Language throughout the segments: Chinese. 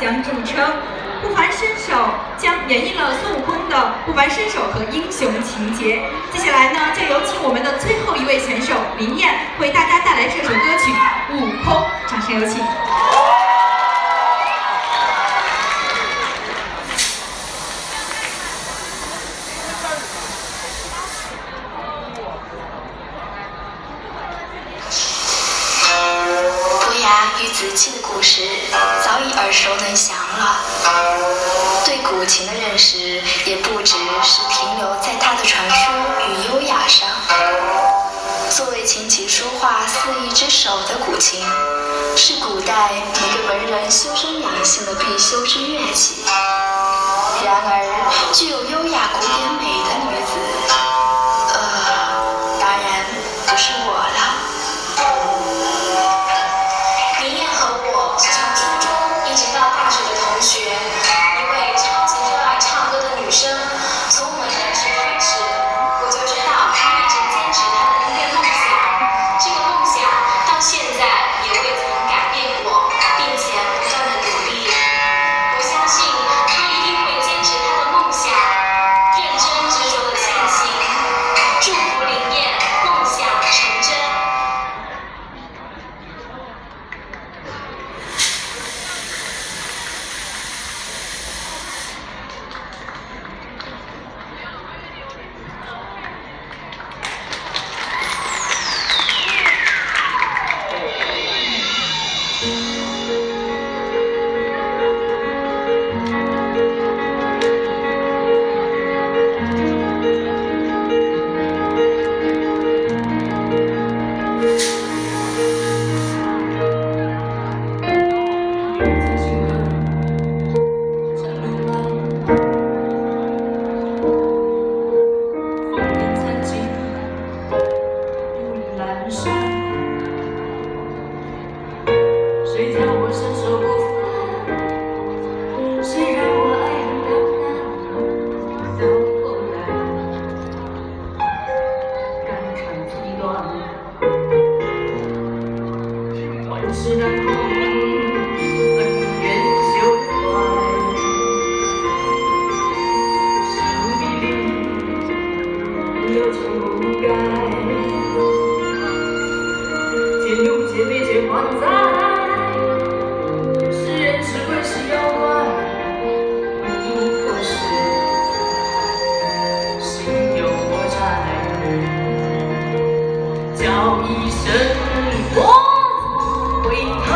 将著称。不凡身手将演绎了孙悟空的不凡身手和英雄情节。接下来呢，就有请我们的最后一位选手林燕为大家带来这首歌曲《悟空》，掌声有请。伯牙与子期的故事早已耳熟能详了，对古琴的认识也不只是停留在它的传说与优雅上。作为琴棋书画四艺之首的古琴，是古代每个文人修身养性的必修之乐器。然而，具有优雅古典美的女子。人生谁叫我身手不凡谁让我爱恨两难走过来肝肠寸断事难自在，是人是鬼是妖怪，或是心有魔债，叫一声佛，回头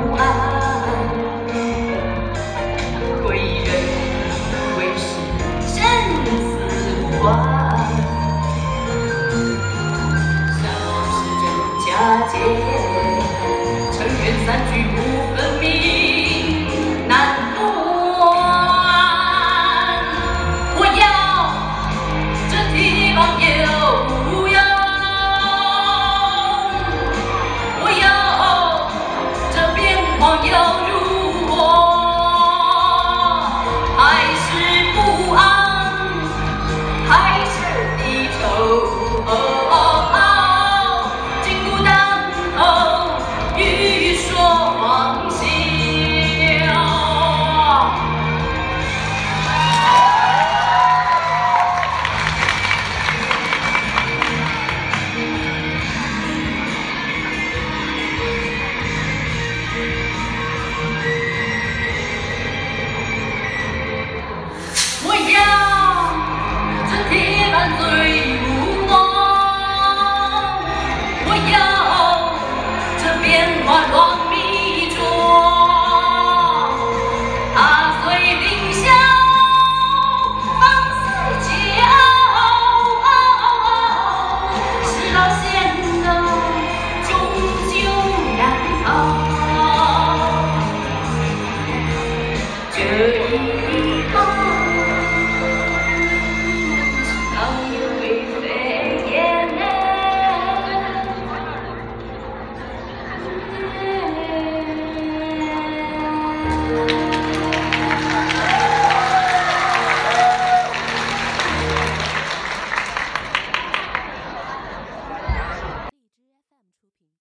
无岸，归人归时生死关。